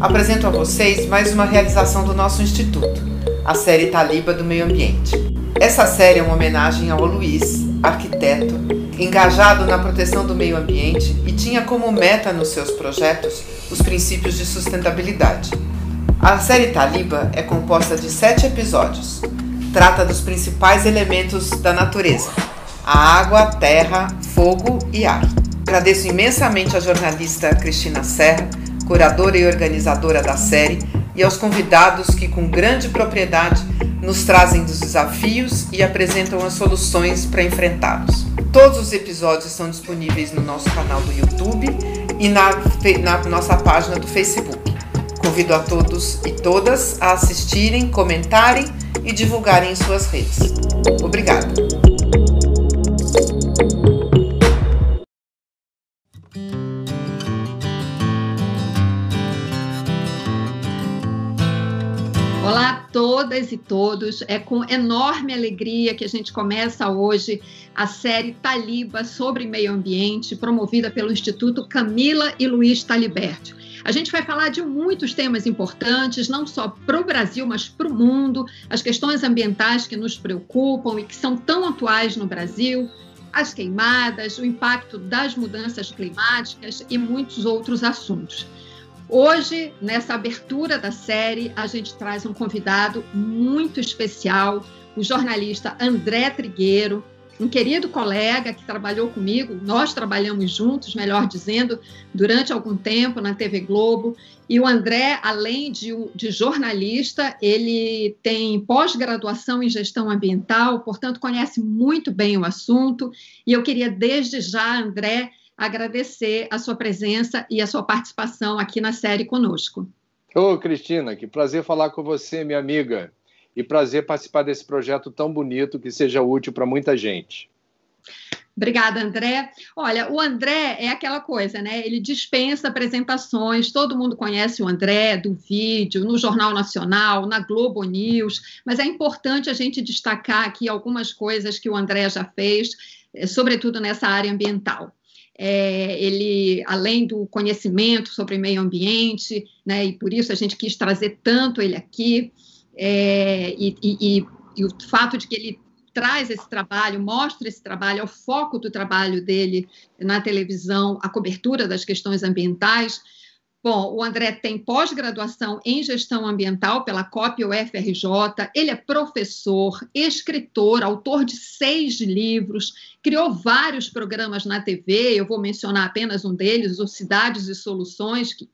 Apresento a vocês mais uma realização do nosso instituto, a série Taliba do Meio Ambiente. Essa série é uma homenagem ao Luiz, arquiteto, engajado na proteção do meio ambiente e tinha como meta nos seus projetos os princípios de sustentabilidade. A série Taliba é composta de sete episódios. Trata dos principais elementos da natureza: a água, terra, fogo e ar. Agradeço imensamente a jornalista Cristina Serra, curadora e organizadora da série, e aos convidados que, com grande propriedade, nos trazem dos desafios e apresentam as soluções para enfrentá-los. Todos os episódios estão disponíveis no nosso canal do YouTube e na, na nossa página do Facebook. Convido a todos e todas a assistirem, comentarem e divulgarem em suas redes. Obrigada! Todas e todos. É com enorme alegria que a gente começa hoje a série Taliba sobre meio ambiente, promovida pelo Instituto Camila e Luiz Taliberti. A gente vai falar de muitos temas importantes, não só para o Brasil, mas para o mundo, as questões ambientais que nos preocupam e que são tão atuais no Brasil, as queimadas, o impacto das mudanças climáticas e muitos outros assuntos. Hoje, nessa abertura da série, a gente traz um convidado muito especial, o jornalista André Trigueiro, um querido colega que trabalhou comigo, nós trabalhamos juntos, melhor dizendo, durante algum tempo na TV Globo. E o André, além de, de jornalista, ele tem pós-graduação em gestão ambiental, portanto, conhece muito bem o assunto. E eu queria, desde já, André, agradecer a sua presença e a sua participação aqui na série conosco. Ô, Cristina, que prazer falar com você, minha amiga. E prazer participar desse projeto tão bonito que seja útil para muita gente. Obrigada, André. Olha, o André é aquela coisa, né? Ele dispensa apresentações, todo mundo conhece o André do vídeo, no Jornal Nacional, na Globo News, mas é importante a gente destacar aqui algumas coisas que o André já fez, eh, sobretudo nessa área ambiental. É, ele, além do conhecimento sobre meio ambiente, né, e por isso a gente quis trazer tanto ele aqui, é, e, e, e, o fato de que ele traz esse trabalho, mostra esse trabalho, é o foco do trabalho dele na televisão, a cobertura das questões ambientais, Bom, o André tem pós-graduação em gestão ambiental pela COP UFRJ, ele é professor, escritor, autor de seis livros, criou vários programas na TV, eu vou mencionar apenas um deles, o Cidades e Soluções, que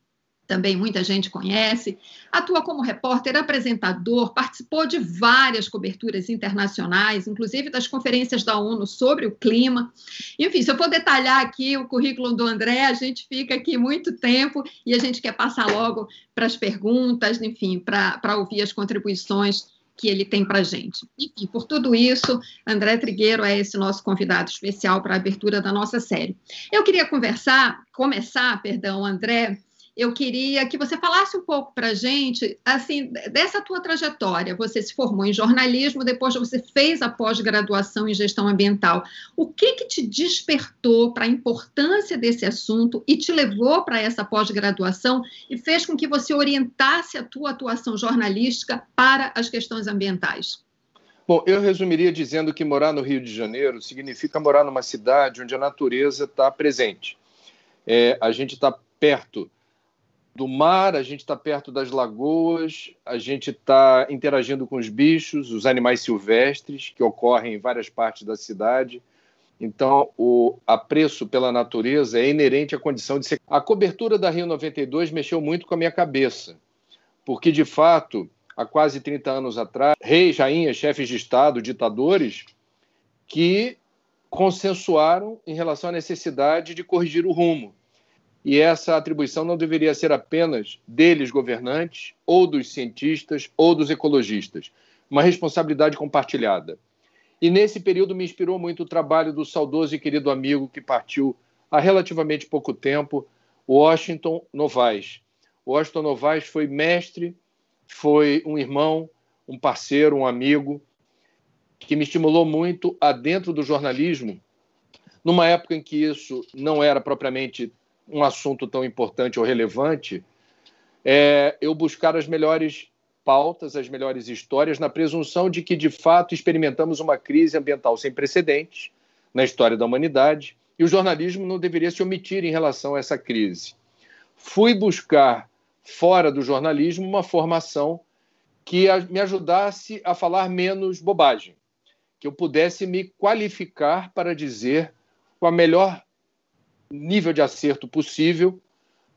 também muita gente conhece, atua como repórter, apresentador, participou de várias coberturas internacionais, inclusive das conferências da ONU sobre o clima. Enfim, se eu for detalhar aqui o currículo do André, a gente fica aqui muito tempo e a gente quer passar logo para as perguntas, enfim, para ouvir as contribuições que ele tem para a gente. Enfim, por tudo isso, André Trigueiro é esse nosso convidado especial para a abertura da nossa série. Eu queria conversar, começar, perdão, André, eu queria que você falasse um pouco para a gente, assim, dessa tua trajetória. Você se formou em jornalismo, depois você fez a pós-graduação em gestão ambiental. O que que te despertou para a importância desse assunto e te levou para essa pós-graduação e fez com que você orientasse a tua atuação jornalística para as questões ambientais? Bom, eu resumiria dizendo que morar no Rio de Janeiro significa morar numa cidade onde a natureza está presente. É, a gente está perto do mar, a gente está perto das lagoas, a gente está interagindo com os bichos, os animais silvestres que ocorrem em várias partes da cidade. Então, o apreço pela natureza é inerente à condição de ser. A cobertura da Rio 92 mexeu muito com a minha cabeça, porque, de fato, há quase 30 anos atrás, reis, rainhas, chefes de Estado, ditadores, que consensuaram em relação à necessidade de corrigir o rumo e essa atribuição não deveria ser apenas deles, governantes, ou dos cientistas, ou dos ecologistas, uma responsabilidade compartilhada. E nesse período me inspirou muito o trabalho do saudoso e querido amigo que partiu há relativamente pouco tempo, Washington Novaes. Washington Novaes foi mestre, foi um irmão, um parceiro, um amigo, que me estimulou muito a, dentro do jornalismo, numa época em que isso não era propriamente um assunto tão importante ou relevante, é, eu buscar as melhores pautas, as melhores histórias, na presunção de que, de fato, experimentamos uma crise ambiental sem precedentes na história da humanidade e o jornalismo não deveria se omitir em relação a essa crise. Fui buscar, fora do jornalismo, uma formação que me ajudasse a falar menos bobagem, que eu pudesse me qualificar para dizer com a melhor nível de acerto possível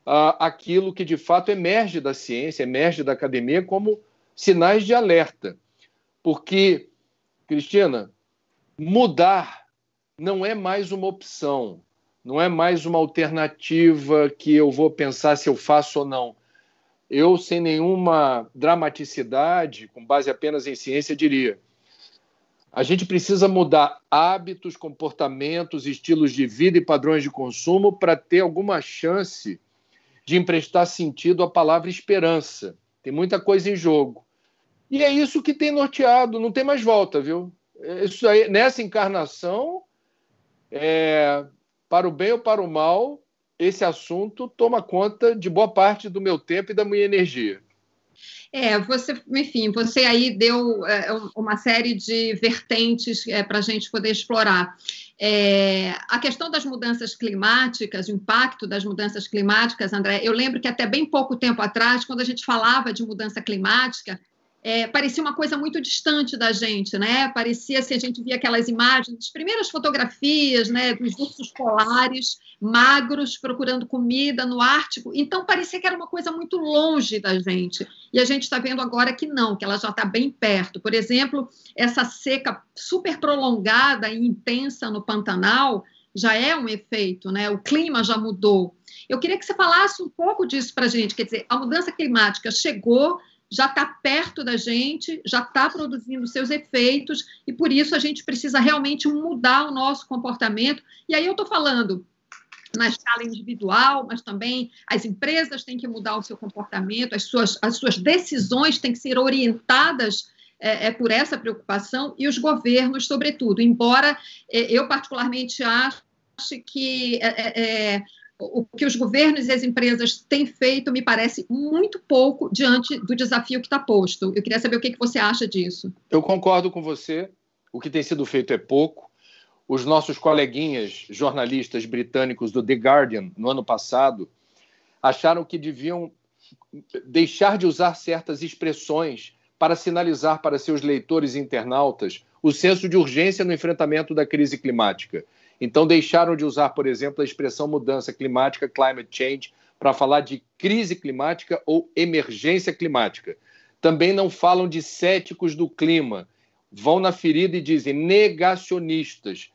uh, aquilo que de fato emerge da ciência, emerge da academia como sinais de alerta. Porque, Cristina, mudar não é mais uma opção, não é mais uma alternativa que eu vou pensar se eu faço ou não. Eu, sem nenhuma dramaticidade, com base apenas em ciência, diria: a gente precisa mudar hábitos, comportamentos, estilos de vida e padrões de consumo para ter alguma chance de emprestar sentido à palavra esperança. Tem muita coisa em jogo. E é isso que tem norteado, não tem mais volta, viu? Isso aí, nessa encarnação, é, para o bem ou para o mal, esse assunto toma conta de boa parte do meu tempo e da minha energia. É, você, enfim, você aí deu é, uma série de vertentes é, para a gente poder explorar. É, a questão das mudanças climáticas, o impacto das mudanças climáticas, André, eu lembro que até bem pouco tempo atrás, quando a gente falava de mudança climática, é, parecia uma coisa muito distante da gente, né? Parecia se a gente via aquelas imagens, as primeiras fotografias, né, dos ursos polares magros procurando comida no Ártico. Então parecia que era uma coisa muito longe da gente. E a gente está vendo agora que não, que ela já está bem perto. Por exemplo, essa seca super prolongada e intensa no Pantanal já é um efeito, né? O clima já mudou. Eu queria que você falasse um pouco disso para a gente. Quer dizer, a mudança climática chegou já está perto da gente, já está produzindo seus efeitos, e por isso a gente precisa realmente mudar o nosso comportamento. E aí eu estou falando na escala individual, mas também as empresas têm que mudar o seu comportamento, as suas, as suas decisões têm que ser orientadas é, é por essa preocupação, e os governos, sobretudo. Embora é, eu, particularmente, ache que é, é, é o que os governos e as empresas têm feito me parece muito pouco diante do desafio que está posto. Eu queria saber o que, que você acha disso. Eu concordo com você. O que tem sido feito é pouco. Os nossos coleguinhas jornalistas britânicos do The Guardian, no ano passado, acharam que deviam deixar de usar certas expressões para sinalizar para seus leitores e internautas o senso de urgência no enfrentamento da crise climática. Então, deixaram de usar, por exemplo, a expressão mudança climática, climate change, para falar de crise climática ou emergência climática. Também não falam de céticos do clima. Vão na ferida e dizem negacionistas,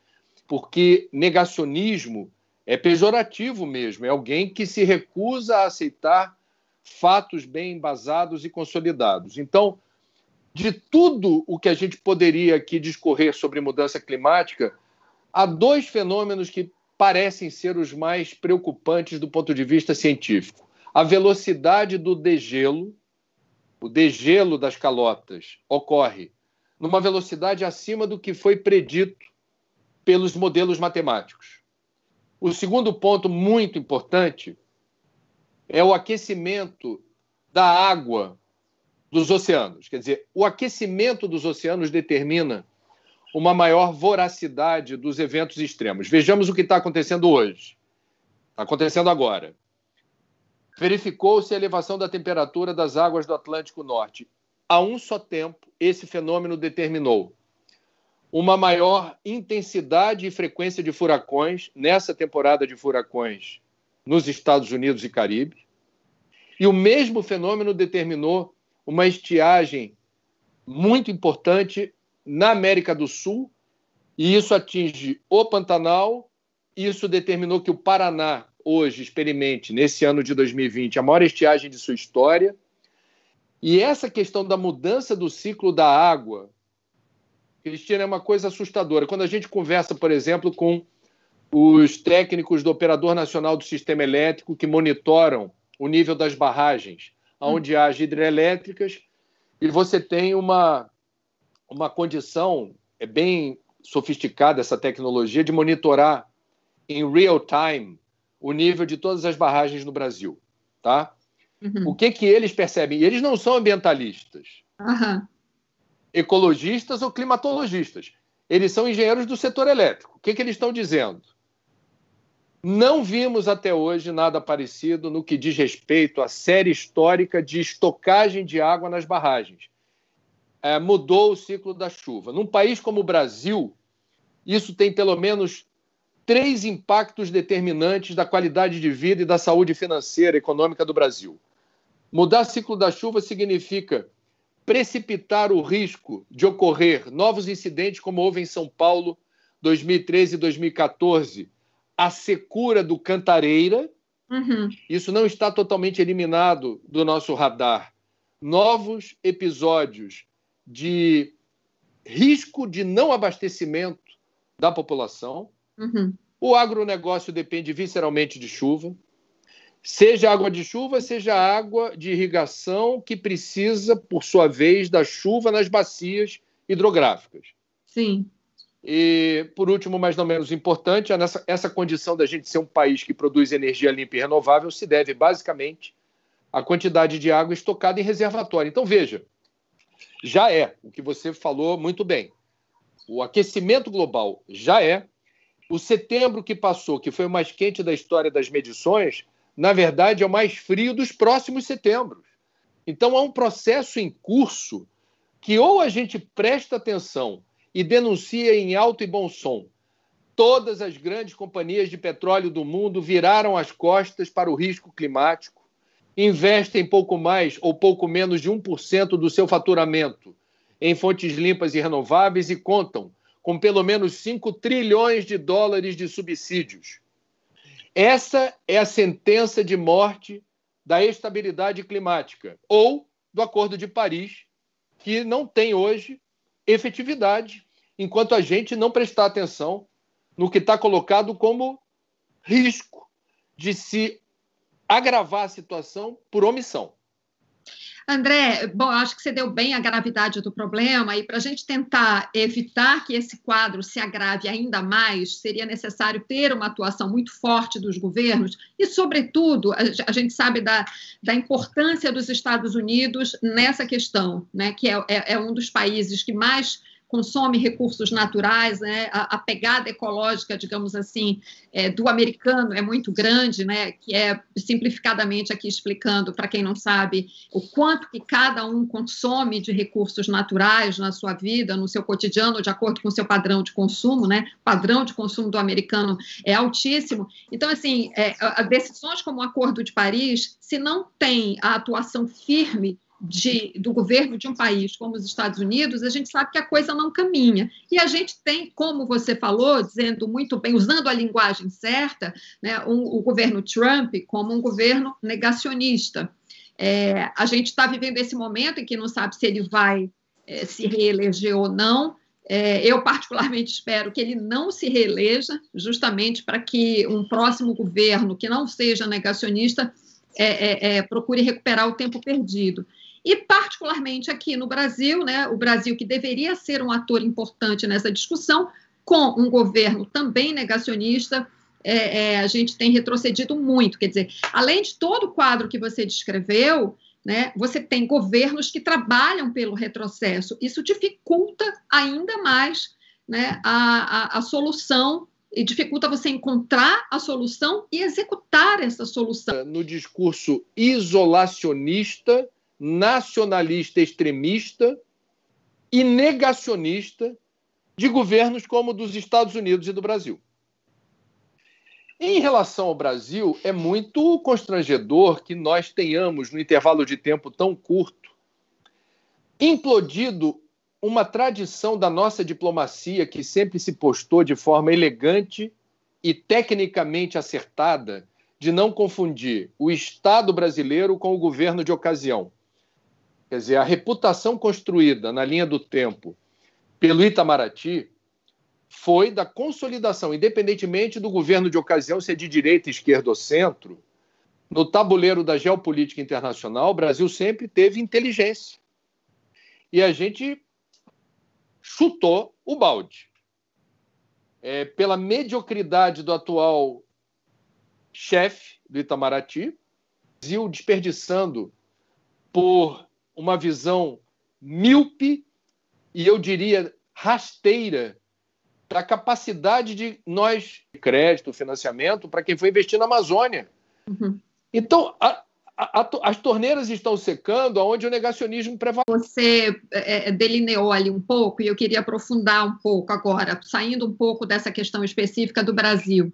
porque negacionismo é pejorativo mesmo, é alguém que se recusa a aceitar fatos bem embasados e consolidados. Então, de tudo o que a gente poderia aqui discorrer sobre mudança climática, há dois fenômenos que parecem ser os mais preocupantes do ponto de vista científico. A velocidade do degelo, o degelo das calotas, ocorre numa velocidade acima do que foi predito pelos modelos matemáticos. O segundo ponto muito importante é o aquecimento da água dos oceanos. Quer dizer, o aquecimento dos oceanos determina uma maior voracidade dos eventos extremos. Vejamos o que está acontecendo hoje. Está acontecendo agora. Verificou-se a elevação da temperatura das águas do Atlântico Norte. A um só tempo, esse fenômeno determinou uma maior intensidade e frequência de furacões nessa temporada de furacões nos Estados Unidos e Caribe. E o mesmo fenômeno determinou uma estiagem muito importante na América do Sul, e isso atinge o Pantanal. Isso determinou que o Paraná hoje experimente, nesse ano de 2020, a maior estiagem de sua história. E essa questão da mudança do ciclo da água, Cristina, é uma coisa assustadora. Quando a gente conversa, por exemplo, com os técnicos do Operador Nacional do Sistema Elétrico que monitoram o nível das barragens, onde há as hidrelétricas, e você tem uma uma condição é bem sofisticada essa tecnologia de monitorar em real time o nível de todas as barragens no Brasil, tá? Uhum. O que que eles percebem? E eles não são ambientalistas, uhum. ecologistas ou climatologistas. Eles são engenheiros do setor elétrico. O que que eles estão dizendo? Não vimos até hoje nada parecido no que diz respeito à série histórica de estocagem de água nas barragens. É, mudou o ciclo da chuva. Num país como o Brasil, isso tem pelo menos três impactos determinantes da qualidade de vida e da saúde financeira e econômica do Brasil. Mudar o ciclo da chuva significa precipitar o risco de ocorrer novos incidentes como houve em São Paulo 2013 e 2014, a secura do Cantareira. Uhum. Isso não está totalmente eliminado do nosso radar. Novos episódios de risco de não abastecimento da população. Uhum. O agronegócio depende visceralmente de chuva. Seja água de chuva, seja água de irrigação que precisa, por sua vez, da chuva nas bacias hidrográficas. Sim. E, por último, mas não menos importante, essa, essa condição da gente ser um país que produz energia limpa e renovável se deve basicamente à quantidade de água estocada em reservatório. Então, veja, já é o que você falou muito bem. O aquecimento global já é. O setembro que passou, que foi o mais quente da história das medições, na verdade é o mais frio dos próximos setembros. Então há um processo em curso que ou a gente presta atenção e denuncia em alto e bom som. Todas as grandes companhias de petróleo do mundo viraram as costas para o risco climático, investem pouco mais ou pouco menos de 1% do seu faturamento em fontes limpas e renováveis e contam com pelo menos 5 trilhões de dólares de subsídios. Essa é a sentença de morte da estabilidade climática ou do Acordo de Paris, que não tem hoje efetividade enquanto a gente não prestar atenção no que está colocado como risco de se agravar a situação por omissão. André, bom, acho que você deu bem a gravidade do problema, e para a gente tentar evitar que esse quadro se agrave ainda mais, seria necessário ter uma atuação muito forte dos governos, e, sobretudo, a, gente sabe da, da importância dos Estados Unidos nessa questão, né, que é, é, é um dos países que mais consome recursos naturais, né? a, a pegada ecológica, digamos assim, é, do americano é muito grande, né? que é simplificadamente aqui explicando para quem não sabe o quanto que cada um consome de recursos naturais na sua vida, no seu cotidiano, de acordo com o seu padrão de consumo, né? O padrão de consumo do americano é altíssimo. Então, assim, é, decisões como o Acordo de Paris, se não tem a atuação firme de, do governo de um país como os Estados Unidos, a gente sabe que a coisa não caminha. E a gente tem, como você falou, dizendo muito bem, usando a linguagem certa, né, um, o governo Trump como um governo negacionista. É, a gente está vivendo esse momento em que não sabe se ele vai é, se reeleger ou não. É, eu, particularmente, espero que ele não se reeleja, justamente para que um próximo governo que não seja negacionista é, é, é, procure recuperar o tempo perdido. E, particularmente aqui no Brasil, né, o Brasil que deveria ser um ator importante nessa discussão, com um governo também negacionista, é, é, a gente tem retrocedido muito. Quer dizer, além de todo o quadro que você descreveu, né, você tem governos que trabalham pelo retrocesso. Isso dificulta ainda mais né, a, a, a solução e dificulta você encontrar a solução e executar essa solução. No discurso isolacionista nacionalista extremista e negacionista de governos como dos Estados Unidos e do Brasil. Em relação ao Brasil, é muito constrangedor que nós tenhamos, no intervalo de tempo tão curto, implodido uma tradição da nossa diplomacia que sempre se postou de forma elegante e tecnicamente acertada de não confundir o Estado brasileiro com o governo de ocasião. Quer dizer, a reputação construída na linha do tempo pelo Itamaraty foi da consolidação, independentemente do governo de ocasião ser de direita, esquerda ou centro, no tabuleiro da geopolítica internacional, o Brasil sempre teve inteligência. E a gente chutou o balde. é, pela mediocridade do atual chefe do Itamaraty, Brasil desperdiçando por uma visão míope e eu diria rasteira da capacidade de nós crédito, financiamento para quem foi investir na Amazônia. Uhum. Então, a, a, as torneiras estão secando aonde o negacionismo prevalece. Você é, é, delineou ali um pouco, e eu queria aprofundar um pouco agora, saindo um pouco dessa questão específica do Brasil.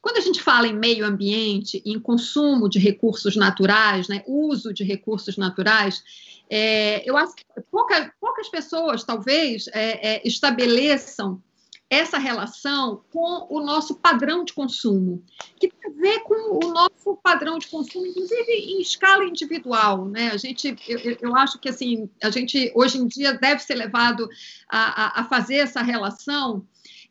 Quando a gente fala em meio ambiente, em consumo de recursos naturais, né, uso de recursos naturais, é, eu acho que pouca, poucas pessoas, talvez, é, é, estabeleçam essa relação com o nosso padrão de consumo, que tem a ver com o nosso padrão de consumo, inclusive em escala individual, né? A gente, eu, eu acho que assim, a gente hoje em dia deve ser levado a, a, a fazer essa relação.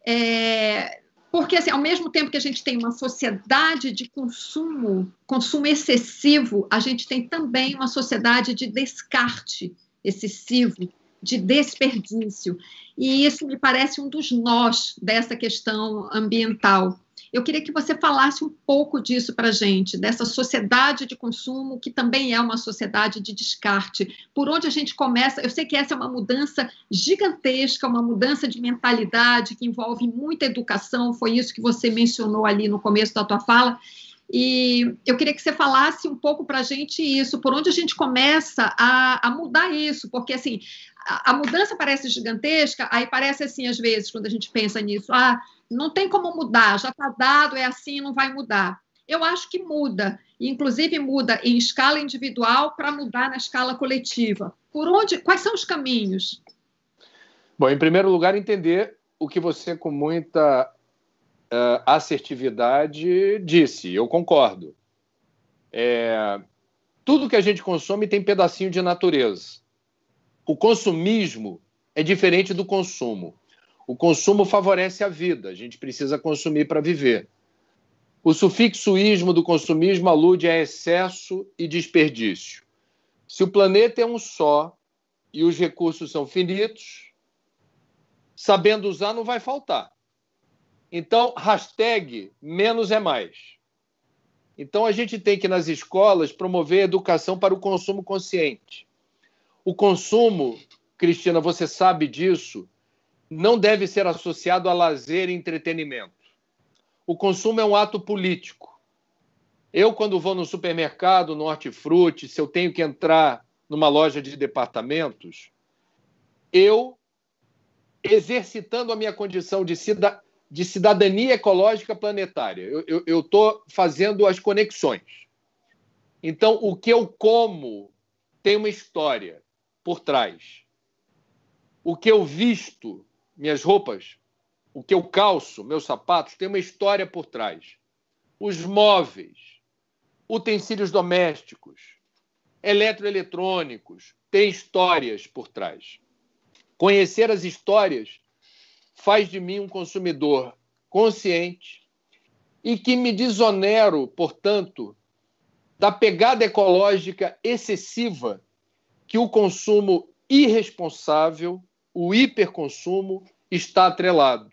É, porque, assim, ao mesmo tempo que a gente tem uma sociedade de consumo, consumo excessivo, a gente tem também uma sociedade de descarte excessivo, de desperdício. E isso me parece um dos nós dessa questão ambiental. Eu queria que você falasse um pouco disso para a gente, dessa sociedade de consumo, que também é uma sociedade de descarte. Por onde a gente começa? Eu sei que essa é uma mudança gigantesca, uma mudança de mentalidade que envolve muita educação, foi isso que você mencionou ali no começo da tua fala. E eu queria que você falasse um pouco para a gente isso, por onde a gente começa a, a mudar isso, porque assim a, a, mudança parece gigantesca, aí parece assim às vezes quando a gente pensa nisso, ah, não tem como mudar, já está dado, é assim, não vai mudar. Eu acho que muda, inclusive muda em escala individual para mudar na escala coletiva. Por onde? Quais são os caminhos? Bom, em primeiro lugar, entender o que você com muita uh, assertividade disse. Eu concordo. É, tudo que a gente consome tem pedacinho de natureza. O consumismo é diferente do consumo. O consumo favorece a vida, a gente precisa consumir para viver. O sufixoísmo do consumismo alude a excesso e desperdício. Se o planeta é um só e os recursos são finitos, sabendo usar não vai faltar. Então, hashtag menos é mais. Então, a gente tem que, nas escolas, promover a educação para o consumo consciente. O consumo, Cristina, você sabe disso, não deve ser associado a lazer e entretenimento. O consumo é um ato político. Eu, quando vou no supermercado, no hortifruti, se eu tenho que entrar numa loja de departamentos, eu, exercitando a minha condição de, cida, de cidadania ecológica planetária, eu estou fazendo as conexões. Então, o que eu como tem uma história por trás. O que eu visto minhas roupas, o que eu calço, meus sapatos, tem uma história por trás. Os móveis, utensílios domésticos, eletroeletrônicos, têm histórias por trás. Conhecer as histórias faz de mim um consumidor consciente e que me desonero, portanto, da pegada ecológica excessiva que o consumo irresponsável o hiperconsumo está atrelado.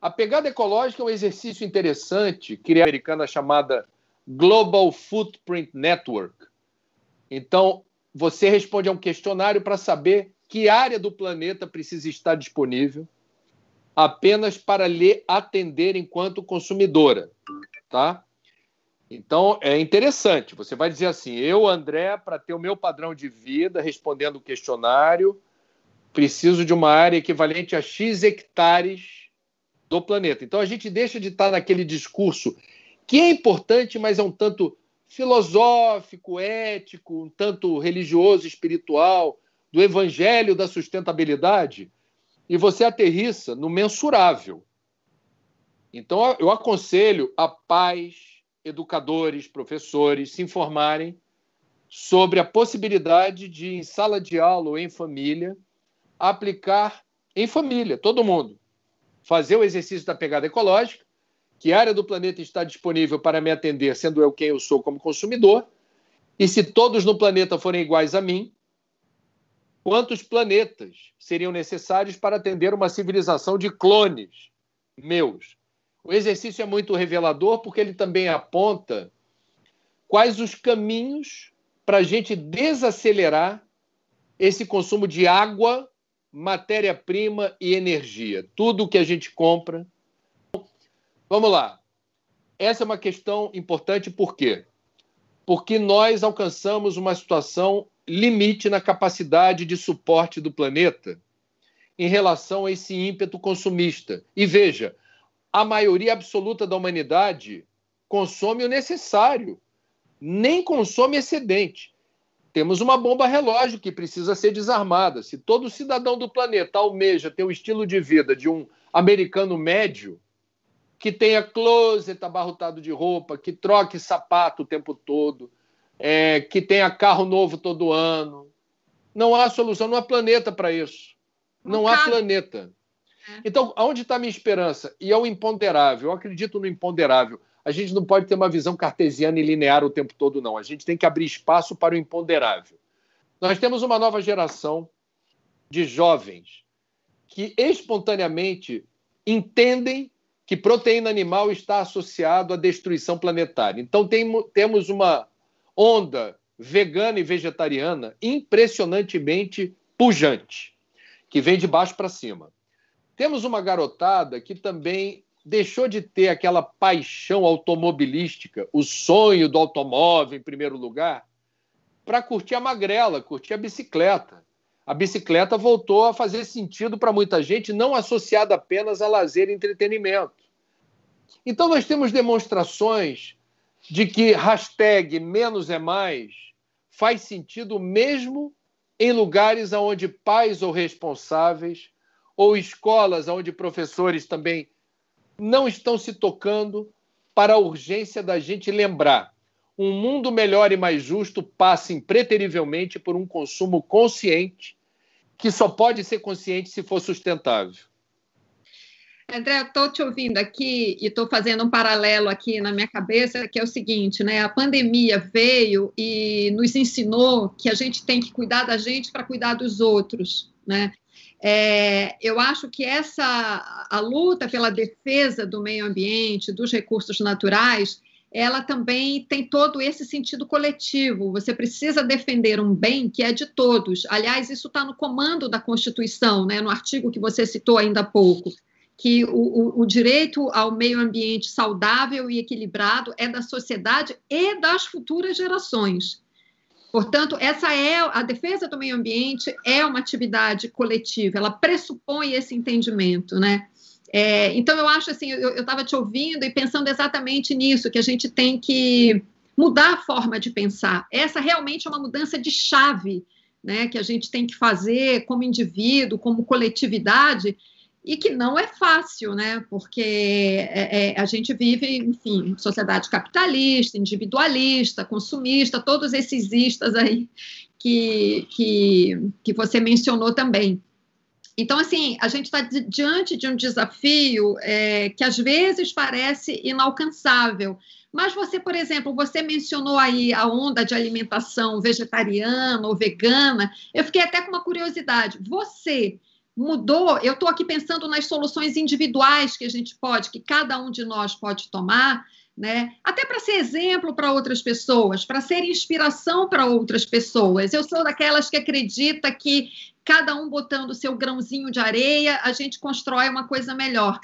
A pegada ecológica é um exercício interessante, criada americana chamada Global Footprint Network. Então, você responde a um questionário para saber que área do planeta precisa estar disponível apenas para lhe atender enquanto consumidora, tá? Então, é interessante. Você vai dizer assim: eu, André, para ter o meu padrão de vida, respondendo o questionário, preciso de uma área equivalente a X hectares do planeta. Então a gente deixa de estar naquele discurso que é importante, mas é um tanto filosófico, ético, um tanto religioso, espiritual, do evangelho da sustentabilidade, e você aterrissa no mensurável. Então eu aconselho a pais, educadores, professores se informarem sobre a possibilidade de, em sala de aula ou em família, aplicar em família, todo mundo. Fazer o exercício da pegada ecológica, que área do planeta está disponível para me atender, sendo eu quem eu sou como consumidor, e se todos no planeta forem iguais a mim, quantos planetas seriam necessários para atender uma civilização de clones meus. O exercício é muito revelador porque ele também aponta quais os caminhos para a gente desacelerar esse consumo de água, matéria-prima e energia. Tudo que a gente compra. Vamos lá. Essa é uma questão importante por quê? Porque nós alcançamos uma situação limite na capacidade de suporte do planeta em relação a esse ímpeto consumista. E veja, a maioria absoluta da humanidade consome o necessário, nem consome excedente. Temos uma bomba relógio que precisa ser desarmada. Se todo cidadão do planeta almeja ter o estilo de vida de um americano médio, que tenha closet abarrotado de roupa, que troque sapato o tempo todo, é, que tenha carro novo todo ano, não há solução, não há planeta para isso. Não, há planeta. É. Então, aonde está a minha esperança? E é o imponderável. Eu acredito no imponderável. A gente não pode ter uma visão cartesiana e linear o tempo todo, não. A gente tem que abrir espaço para o imponderável. Nós temos uma nova geração de jovens que espontaneamente entendem que proteína animal está associado à destruição planetária. Então tem, temos uma onda vegana e vegetariana impressionantemente pujante que vem de baixo para cima. Temos uma garotada que também deixou de ter aquela paixão automobilística, o sonho do automóvel em primeiro lugar, para curtir a magrela, curtir a bicicleta. A bicicleta voltou a fazer sentido para muita gente, não associada apenas a lazer e entretenimento. Então, nós temos demonstrações de que hashtag menos é mais faz sentido mesmo em lugares onde pais ou responsáveis, ou escolas onde professores também não estão se tocando para a urgência da gente lembrar. Um mundo melhor e mais justo passa impreterivelmente por um consumo consciente, que só pode ser consciente se for sustentável. André, estou te ouvindo aqui e estou fazendo um paralelo aqui na minha cabeça, que é o seguinte, né? A pandemia veio e nos ensinou que a gente tem que cuidar da gente para cuidar dos outros, né? É, eu acho que essa a luta pela defesa do meio ambiente, dos recursos naturais, ela também tem todo esse sentido coletivo. Você precisa defender um bem que é de todos. Aliás, isso está no comando da Constituição, né, no artigo que você citou ainda há pouco que o, o, o, direito ao meio ambiente saudável e equilibrado é da sociedade e das futuras gerações. Portanto, essa é a defesa do meio ambiente é uma atividade coletiva, ela pressupõe esse entendimento, né? É, então, eu acho assim, eu estava te ouvindo e pensando exatamente nisso, que a gente tem que mudar a forma de pensar. Essa realmente é uma mudança de chave, né? Que a gente tem que fazer como indivíduo, como coletividade, e que não é fácil, né? Porque é, é, a gente vive, enfim, sociedade capitalista, individualista, consumista, todos esses istas aí que, que, que você mencionou também. Então, assim, a gente está diante de um desafio é, que às vezes parece inalcançável. Mas você, por exemplo, você mencionou aí a onda de alimentação vegetariana ou vegana. Eu fiquei até com uma curiosidade. Você mudou. Eu estou aqui pensando nas soluções individuais que a gente pode, que cada um de nós pode tomar, né? Até para ser exemplo para outras pessoas, para ser inspiração para outras pessoas. Eu sou daquelas que acredita que cada um botando seu grãozinho de areia, a gente constrói uma coisa melhor.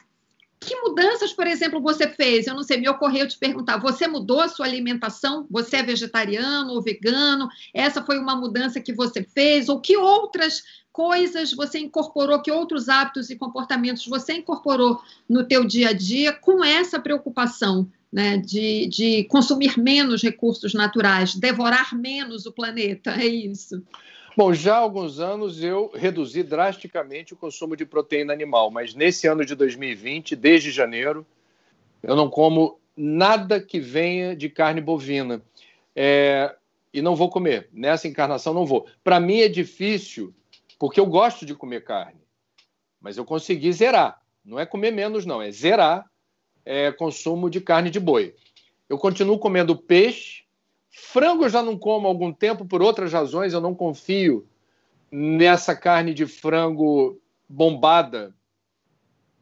Que mudanças, por exemplo, você fez? Eu não sei, me ocorreu te perguntar. Você mudou a sua alimentação? Você é vegetariano ou vegano? Essa foi uma mudança que você fez? Ou que outras coisas você incorporou, que outros hábitos e comportamentos você incorporou no teu dia a dia com essa preocupação né, de, de consumir menos recursos naturais, devorar menos o planeta? É isso. Bom, já há alguns anos eu reduzi drasticamente o consumo de proteína animal, mas nesse ano de 2020, desde janeiro, eu não como nada que venha de carne bovina. É, e não vou comer. Nessa encarnação, não vou. Para mim é difícil, porque eu gosto de comer carne, mas eu consegui zerar. Não é comer menos, não, é zerar é, consumo de carne de boi. Eu continuo comendo peixe, Frango eu já não como há algum tempo por outras razões, eu não confio nessa carne de frango bombada.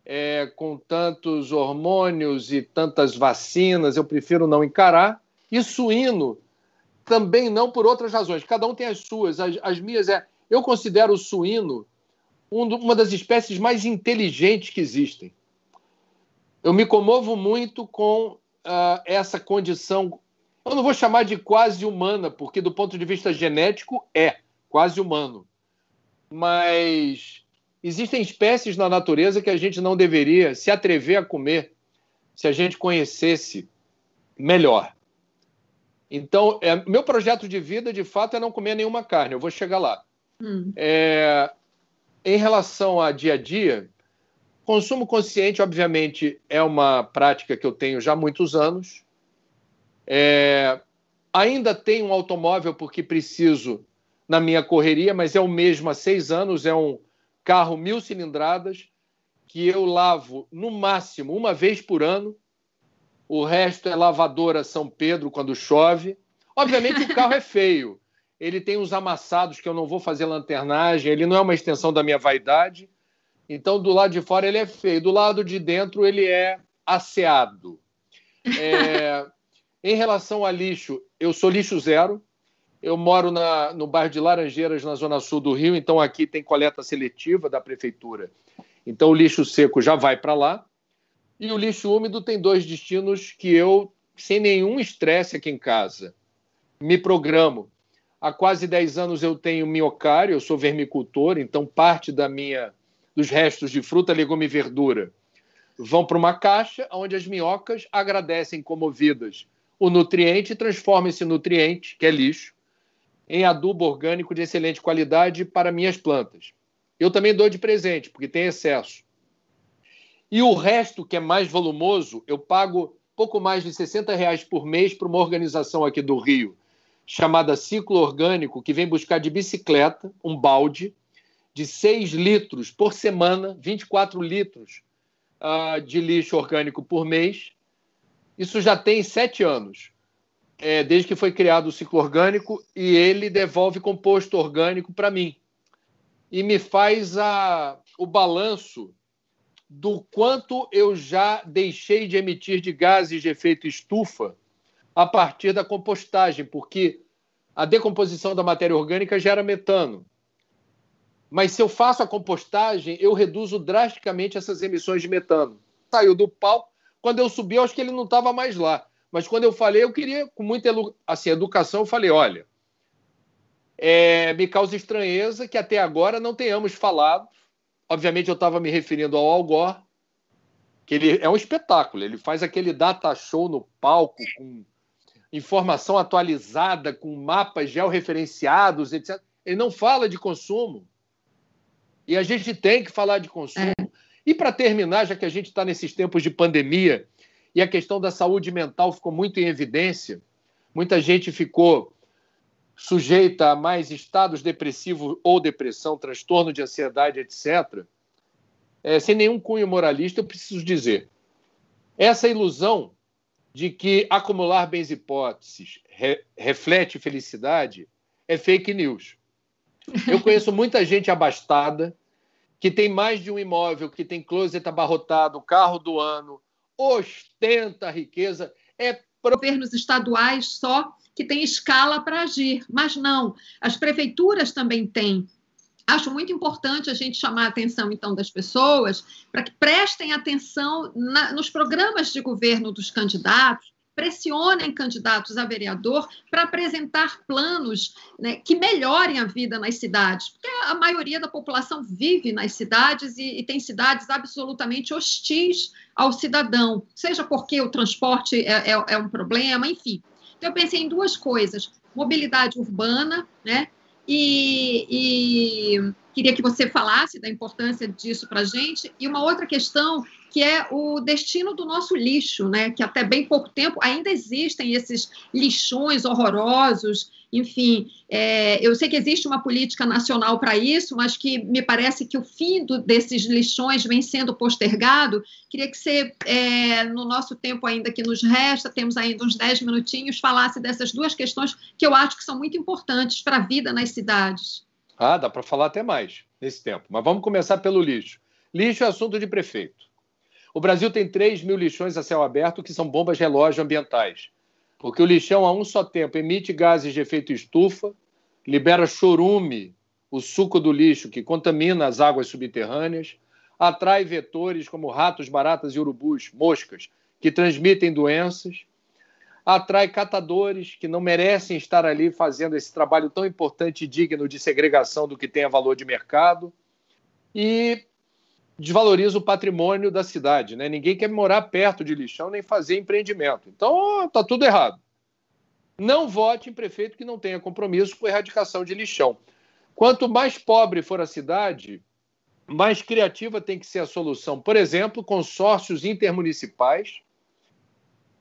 é, com tantos hormônios e tantas vacinas, eu prefiro não encarar. E suíno também não por outras razões. Cada um tem as suas. As, as minhas é. Eu considero o suíno um, uma das espécies mais inteligentes que existem. Eu me comovo muito com uh, essa condição. Eu não vou chamar de quase humana, porque do ponto de vista genético é quase humano. Mas existem espécies na natureza que a gente não deveria se atrever a comer se a gente conhecesse melhor. Então, é, meu projeto de vida, de fato, é não comer nenhuma carne. Eu vou chegar lá. Hum. É, em relação a dia a dia, consumo consciente, obviamente, é uma prática que eu tenho já há muitos anos. É, ainda tenho um automóvel porque preciso na minha correria, mas é o mesmo há seis anos. É um carro mil cilindradas que eu lavo no máximo uma vez por ano. O resto é lavadora São Pedro quando chove. Obviamente o carro é feio. Ele tem uns amassados que eu não vou fazer lanternagem. Ele não é uma extensão da minha vaidade. Então do lado de fora ele é feio. Do lado de dentro ele é asseado. É... em relação a lixo, eu sou lixo zero. Eu moro na, no bairro de Laranjeiras, na zona sul do Rio, então aqui tem coleta seletiva da prefeitura. Então o lixo seco já vai para lá. E o lixo úmido tem dois destinos que eu, sem nenhum estresse aqui em casa, me programo. Há quase 10 anos eu tenho miocário, eu sou vermicultor, então parte da minha dos restos de fruta, legume e verdura vão para uma caixa onde as minhocas agradecem comovidas o nutriente e transformam esse nutriente, que é lixo, em adubo orgânico de excelente qualidade para minhas plantas. Eu também dou de presente, porque tem excesso. E o resto, que é mais volumoso, eu pago pouco mais de 60 reais por mês para uma organização aqui do Rio, chamada Ciclo Orgânico, que vem buscar de bicicleta um balde de 6 litros por semana, 24 litros uh, de lixo orgânico por mês. Isso já tem sete anos é, desde que foi criado o ciclo orgânico e ele devolve composto orgânico para mim e me faz a, o balanço do quanto eu já deixei de emitir de gases de efeito estufa a partir da compostagem, porque a decomposição da matéria orgânica gera metano. Mas se eu faço a compostagem, eu reduzo drasticamente essas emissões de metano. Saiu do pau, quando eu subi, eu acho que ele não estava mais lá. Mas quando eu falei, eu queria, com muita assim, educação, eu falei: olha, é, me causa estranheza que até agora não tenhamos falado. Obviamente, eu estava me referindo ao Al Gore, que ele é um espetáculo. Ele faz aquele data show no palco com informação atualizada, com mapas georreferenciados, etc. Ele não fala de consumo. E a gente tem que falar de consumo. É. E para terminar, já que a gente está nesses tempos de pandemia e a questão da saúde mental ficou muito em evidência. Muita gente ficou sujeita a mais estados depressivos ou depressão, transtorno de ansiedade, etc. É, sem nenhum cunho moralista, eu preciso dizer: essa ilusão de que acumular bens e hipóteses re, reflete felicidade é fake news. Eu conheço muita gente abastada que tem mais de um imóvel, que tem closet abarrotado, carro do ano, ostenta a riqueza, é governos estaduais só que têm escala para agir, mas não, as prefeituras também têm. Acho muito importante a gente chamar a atenção, então, das pessoas para que prestem atenção na, nos programas de governo dos candidatos, pressionem candidatos a vereador para apresentar planos né, que melhorem a vida nas cidades, porque a maioria da população vive nas cidades e, e, tem cidades absolutamente hostis ao cidadão, seja porque o transporte é, é, é um problema, enfim. Então, eu pensei em duas coisas: mobilidade urbana, né? E, e queria que você falasse da importância disso para a gente. E uma outra questão que é o destino do nosso lixo, né? Que até bem pouco tempo ainda existem esses lixões horrorosos. Enfim, é, eu sei que existe uma política nacional para isso, mas que me parece que o fim do, desses lixões vem sendo postergado. Queria que você, é, no nosso tempo ainda que nos resta, temos ainda uns 10 minutinhos, falasse dessas duas questões que eu acho que são muito importantes para a vida nas cidades. Ah, dá para falar até mais nesse tempo. Mas vamos começar pelo lixo. Lixo é assunto de prefeito. O Brasil tem 3 mil lixões a céu aberto que são bombas relógio ambientais. Porque o lixão, a um só tempo, emite gases de efeito estufa, libera chorume, o suco do lixo que contamina as águas subterrâneas, atrai vetores como ratos, baratas e urubus, moscas, que transmitem doenças, atrai catadores que não merecem estar ali fazendo esse trabalho tão importante e digno de segregação do que tenha valor de mercado e desvaloriza o patrimônio da cidade. Né? Ninguém quer morar perto de lixão nem fazer empreendimento. Então, está tudo errado. Não vote em prefeito que não tenha compromisso com a erradicação de lixão. Quanto mais pobre for a cidade, mais criativa tem que ser a solução. Por exemplo, consórcios intermunicipais.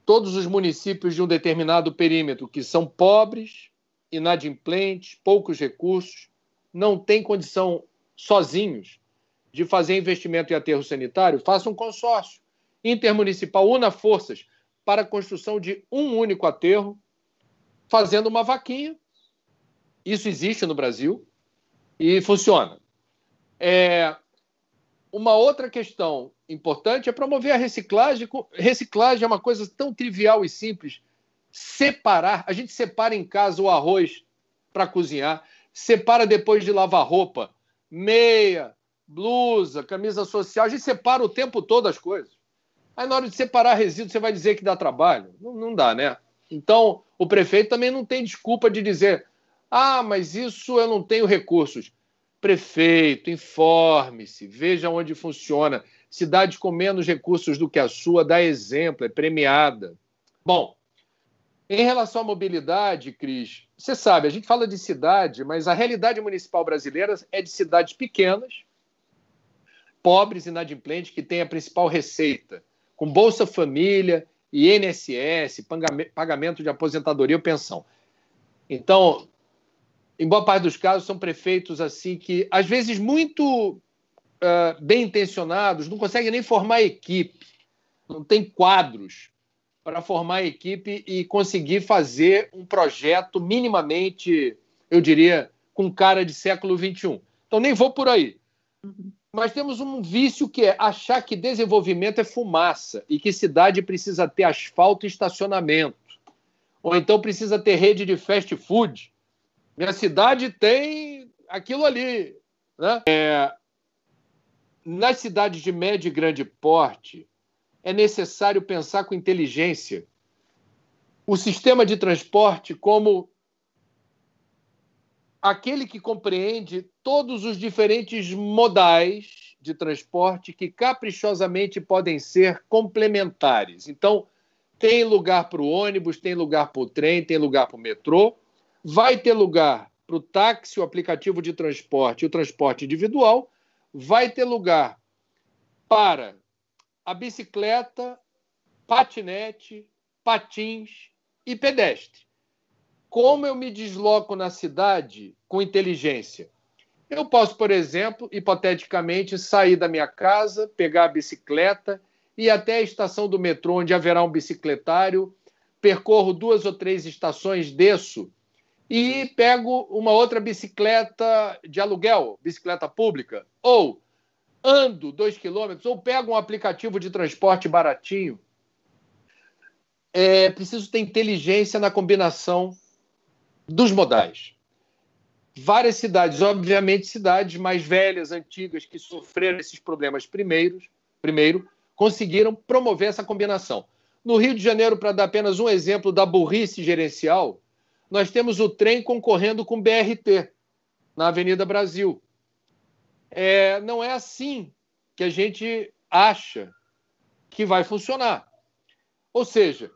Todos os municípios de um determinado perímetro que são pobres, inadimplentes, poucos recursos, não têm condição sozinhos de fazer investimento em aterro sanitário, faça um consórcio intermunicipal, una forças para a construção de um único aterro, fazendo uma vaquinha. Isso existe no Brasil e funciona. É, uma outra questão importante é promover a reciclagem. Reciclagem é uma coisa tão trivial e simples. Separar. A gente separa em casa o arroz para cozinhar, separa depois de lavar roupa, meia, blusa, camisa social, a gente separa o tempo todo as coisas. Aí na hora de separar resíduo, você vai dizer que dá trabalho? Não, não dá, né? Então, o prefeito também não tem desculpa de dizer: ah, mas isso eu não tenho recursos. Prefeito, informe-se, veja onde funciona. Cidade com menos recursos do que a sua dá exemplo, é premiada. Bom, em relação à mobilidade, Cris, você sabe, a gente fala de cidade, mas a realidade municipal brasileira é de cidades pequenas, pobres, inadimplentes, que têm a principal receita, com Bolsa Família, INSS, pagamento de aposentadoria ou pensão. Então, em boa parte dos casos, são prefeitos assim que, às vezes, muito uh, bem intencionados, não conseguem nem formar equipe, não tem quadros para formar equipe e conseguir fazer um projeto minimamente, eu diria, com cara de século XXI. Então, nem vou por aí. Mas temos um vício que é achar que desenvolvimento é fumaça e que cidade precisa ter asfalto e estacionamento. Ou então precisa ter rede de fast food. Minha cidade tem aquilo ali. Né? É, nas cidades de médio e grande porte, é necessário pensar com inteligência o sistema de transporte como aquele que compreende todos os diferentes modais de transporte que caprichosamente podem ser complementares. Então, tem lugar para o ônibus, tem lugar para o trem, tem lugar para o metrô, vai ter lugar para o táxi, o aplicativo de transporte o transporte individual, vai ter lugar para a bicicleta, patinete, patins e pedestre. Como eu me desloco na cidade com inteligência? Eu posso, por exemplo, hipoteticamente, sair da minha casa, pegar a bicicleta e até a estação do metrô, onde haverá um bicicletário, percorro duas ou três estações, desço e pego uma outra bicicleta de aluguel, bicicleta pública, ou ando dois quilômetros, ou pego um aplicativo de transporte baratinho. É preciso ter inteligência na combinação dos modais. Várias cidades, obviamente cidades mais velhas, antigas, que sofreram esses problemas primeiros, primeiro, conseguiram promover essa combinação. No Rio de Janeiro, para dar apenas um exemplo da burrice gerencial, nós temos o trem concorrendo com o BRT na Avenida Brasil. É, não é assim que a gente acha que vai funcionar. Ou seja,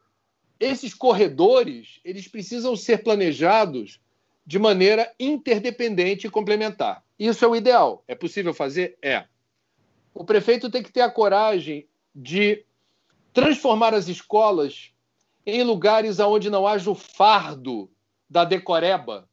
esses corredores eles precisam ser planejados de maneira interdependente e complementar. Isso é o ideal. É possível fazer? É. O prefeito tem que ter a coragem de transformar as escolas em lugares onde não haja o fardo da decoreba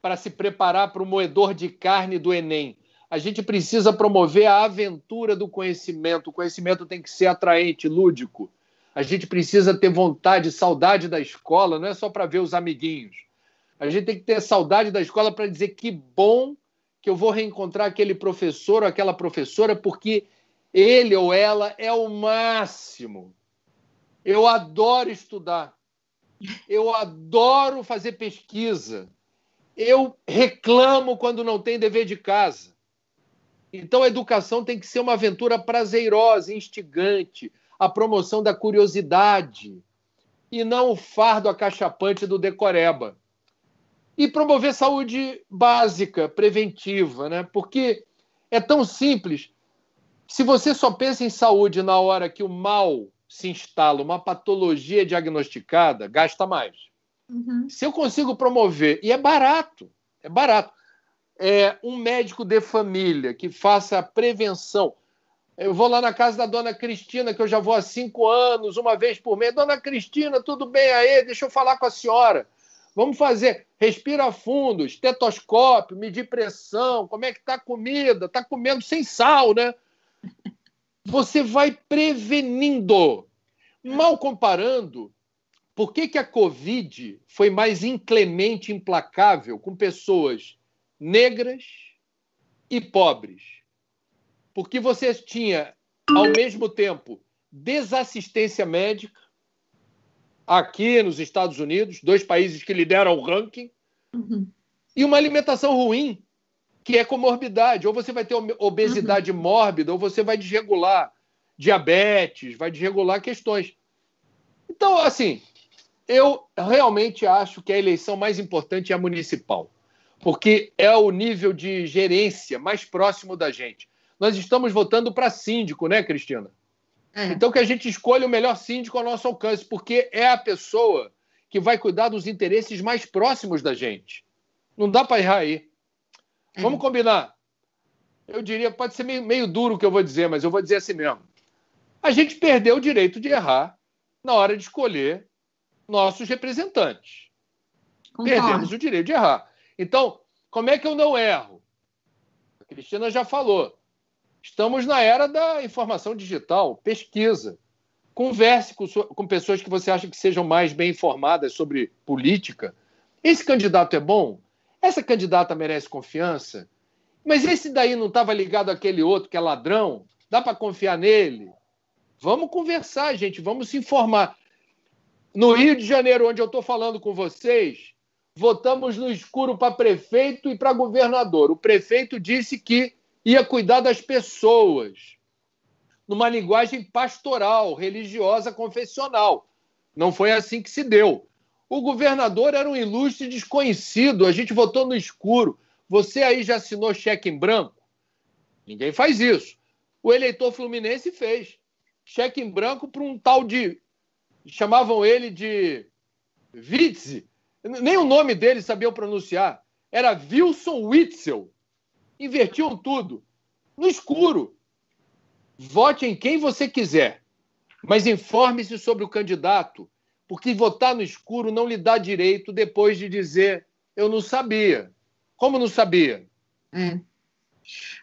para se preparar para o moedor de carne do Enem. A gente precisa promover a aventura do conhecimento. O conhecimento tem que ser atraente, lúdico. A gente precisa ter vontade, saudade da escola, não é só para ver os amiguinhos. A gente tem que ter saudade da escola para dizer que bom que eu vou reencontrar aquele professor ou aquela professora, porque Ele ou ela é o máximo. Eu adoro estudar. Eu adoro fazer pesquisa. Eu reclamo quando não tem dever de casa. Então, a educação tem que ser uma aventura prazerosa, instigante, a promoção da curiosidade e não o fardo acachapante do decoreba. E promover saúde básica, preventiva, né? porque é tão simples. Se você só pensa em saúde na hora que o mal se instala, uma patologia diagnosticada, gasta mais. Uhum. Se eu consigo promover, e é barato, é barato, é um médico de família que faça a prevenção. Eu vou lá na casa da dona Cristina, que eu já vou há cinco anos, uma vez por mês. Dona Cristina, tudo bem aí? Deixa eu falar com a senhora. Vamos fazer, respira fundo, estetoscópio, medir pressão, como é que está a comida? Está comendo sem sal, né? Você vai prevenindo. Mal comparando, por que, que a Covid foi mais inclemente, implacável com pessoas negras e pobres? Porque você tinha, ao mesmo tempo, desassistência médica, aqui nos Estados Unidos, dois países que lideram o ranking, uhum. e uma alimentação ruim, que é comorbidade. Ou você vai ter obesidade uhum. mórbida, ou você vai desregular diabetes, vai desregular questões. Então, assim, eu realmente acho que a eleição mais importante é a municipal, porque é o nível de gerência mais próximo da gente nós estamos votando para síndico, né, Cristina? É. Então que a gente escolha o melhor síndico ao nosso alcance, porque é a pessoa que vai cuidar dos interesses mais próximos da gente. Não dá para errar aí. É. Vamos combinar. Eu diria, pode ser meio, meio duro o que eu vou dizer, mas eu vou dizer assim mesmo. A gente perdeu o direito de errar na hora de escolher nossos representantes. Concordo. Perdemos o direito de errar. Então, como é que eu não erro? A Cristina já falou. Estamos na era da informação digital, pesquisa. Converse com, com pessoas que você acha que sejam mais bem informadas sobre política. Esse candidato é bom? Essa candidata merece confiança? Mas esse daí não estava ligado àquele outro que é ladrão? Dá para confiar nele? Vamos conversar, gente, vamos se informar. No Rio de Janeiro, onde eu estou falando com vocês, votamos no escuro para prefeito e para governador. O prefeito disse que ia cuidar das pessoas, numa linguagem pastoral, religiosa, confessional. Não foi assim que se deu. O governador era um ilustre desconhecido, a gente votou no escuro. Você aí já assinou cheque em branco? Ninguém faz isso. O eleitor fluminense fez. Cheque em branco para um tal de. Chamavam ele de Witzel. Nem o nome dele sabiam pronunciar. Era Wilson Witzel invertiam tudo. No escuro. Vote em quem você quiser, mas informe-se sobre o candidato, porque votar no escuro não lhe dá direito depois de dizer eu não sabia. Como não sabia? É.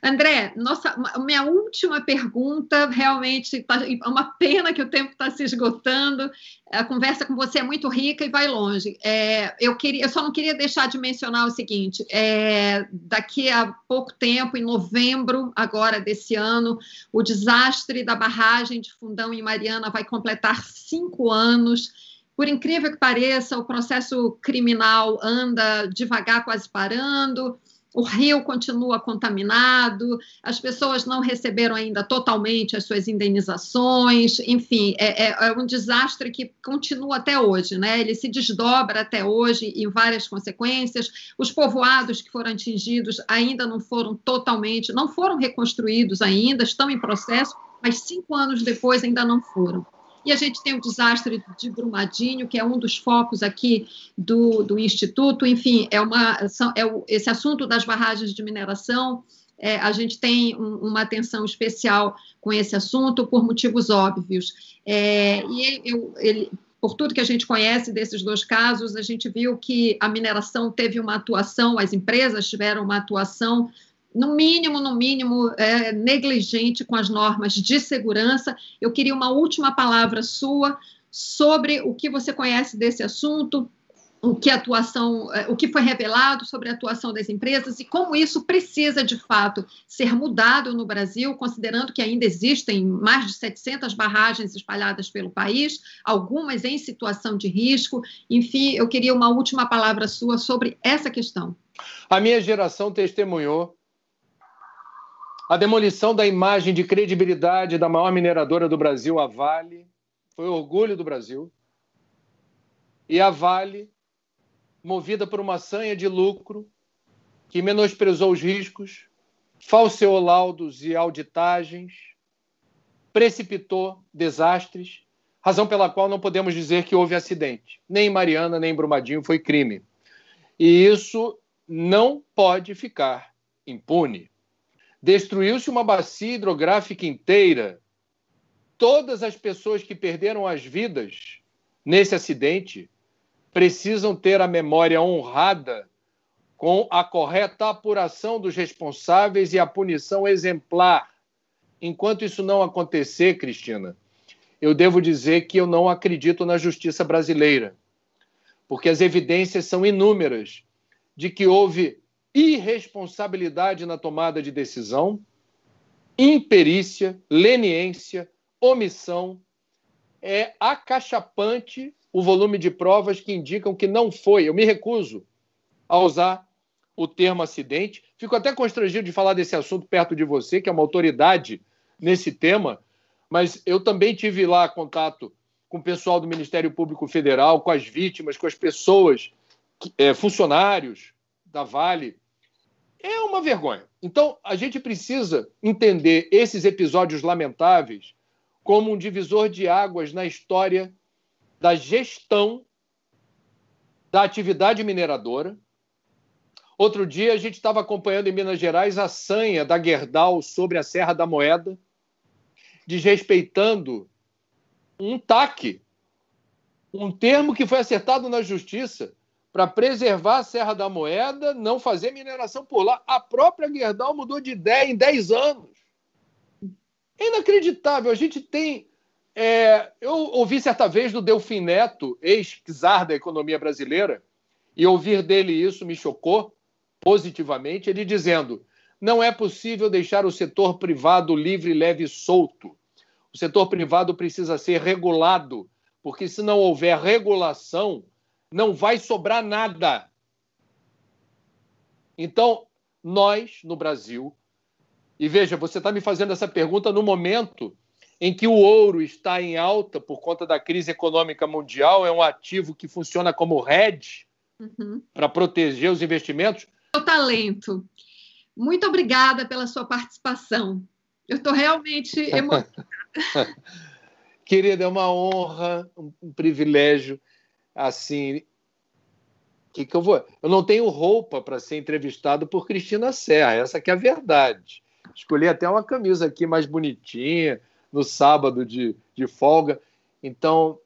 André, nossa, minha última pergunta realmente tá, é uma pena que o tempo está se esgotando. A conversa com você é muito rica e vai longe. É, eu queria, eu só não queria deixar de mencionar o seguinte: é, daqui a pouco tempo, em novembro agora desse ano, o desastre da barragem de Fundão em Mariana vai completar cinco anos. Por incrível que pareça, o processo criminal anda devagar, quase parando o rio continua contaminado, as pessoas não receberam ainda totalmente as suas indenizações, enfim, é, é, é, um desastre que continua até hoje, né? Ele se desdobra até hoje em várias consequências. Os povoados que foram atingidos ainda não foram totalmente, não foram reconstruídos ainda, estão em processo, mas cinco anos depois ainda não foram. E a gente tem o desastre de Brumadinho, que é um dos focos aqui do, do Instituto. Enfim, é uma, é o, esse assunto das barragens de mineração. É, a gente tem um, uma atenção especial com esse assunto por motivos óbvios. É, e eu, ele, por tudo que a gente conhece desses dois casos, a gente viu que a mineração teve uma atuação, as empresas tiveram uma atuação no mínimo, no mínimo, é, negligente com as normas de segurança. Eu queria uma última palavra sua sobre o que você conhece desse assunto, o que atuação, é, o que foi revelado sobre a atuação das empresas e como isso precisa de fato ser mudado no Brasil, considerando que ainda existem mais de 700 barragens espalhadas pelo país, algumas em situação de risco. Enfim, eu queria uma última palavra sua sobre essa questão. A minha geração testemunhou a demolição da imagem de credibilidade da maior mineradora do Brasil, a Vale, foi orgulho do Brasil. E a Vale movida por uma sanha de lucro, que menosprezou os riscos, falseou laudos e auditagens, precipitou desastres, razão pela qual não podemos dizer que houve acidente. Nem em Mariana, nem em Brumadinho foi crime. E isso não pode ficar impune. Destruiu-se uma bacia hidrográfica inteira. Todas as pessoas que perderam as vidas nesse acidente precisam ter a memória honrada com a correta apuração dos responsáveis e a punição exemplar. Enquanto isso não acontecer, Cristina, eu devo dizer que eu não acredito na justiça brasileira, porque as evidências são inúmeras de que houve irresponsabilidade na tomada de decisão, imperícia, leniência, omissão. É acachapante o volume de provas que indicam que não foi. Eu me recuso a usar o termo acidente. Fico até constrangido de falar desse assunto perto de você, que é uma autoridade nesse tema, mas eu também tive lá contato com o pessoal do Ministério Público Federal, com as vítimas, com as pessoas, é, funcionários da Vale. É uma vergonha. Então, a gente precisa entender esses episódios lamentáveis como um divisor de águas na história da gestão da atividade mineradora. Outro dia a gente estava acompanhando em Minas Gerais a sanha da Gerdau sobre a Serra da Moeda, desrespeitando um TAC, um termo que foi acertado na justiça para preservar a Serra da Moeda, não fazer mineração por lá. A própria Gerdau mudou de ideia em 10 anos. É inacreditável. A gente tem é, eu ouvi certa vez do Delfim Neto, ex-czar da economia brasileira, e ouvir dele isso me chocou positivamente, ele dizendo: não é possível deixar o setor privado livre, leve e solto. O setor privado precisa ser regulado, porque se não houver regulação, não vai sobrar nada. Então, nós, no Brasil, e veja, você está me fazendo essa pergunta no momento em que o ouro está em alta por conta da crise econômica mundial, é um ativo que funciona como hedge uhum. para proteger os investimentos. O talento. Muito obrigada pela sua participação. Eu estou realmente emocionada. Querida, é uma honra, um, um privilégio. Assim, que, que eu vou? Eu não tenho roupa para ser entrevistado por Cristina Serra, essa que é a verdade. Escolhi até uma camisa aqui mais bonitinha, no sábado de, de folga. Então,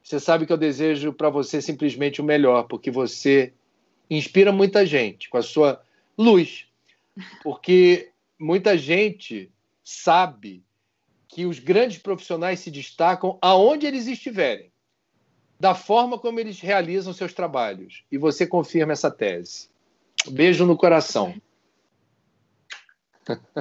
você sabe que eu desejo para você simplesmente o melhor, porque você inspira muita gente com a sua luz. Porque muita gente sabe que os grandes profissionais se destacam aonde eles estiverem, da forma como eles realizam seus trabalhos. E você confirma essa tese. Beijo no coração.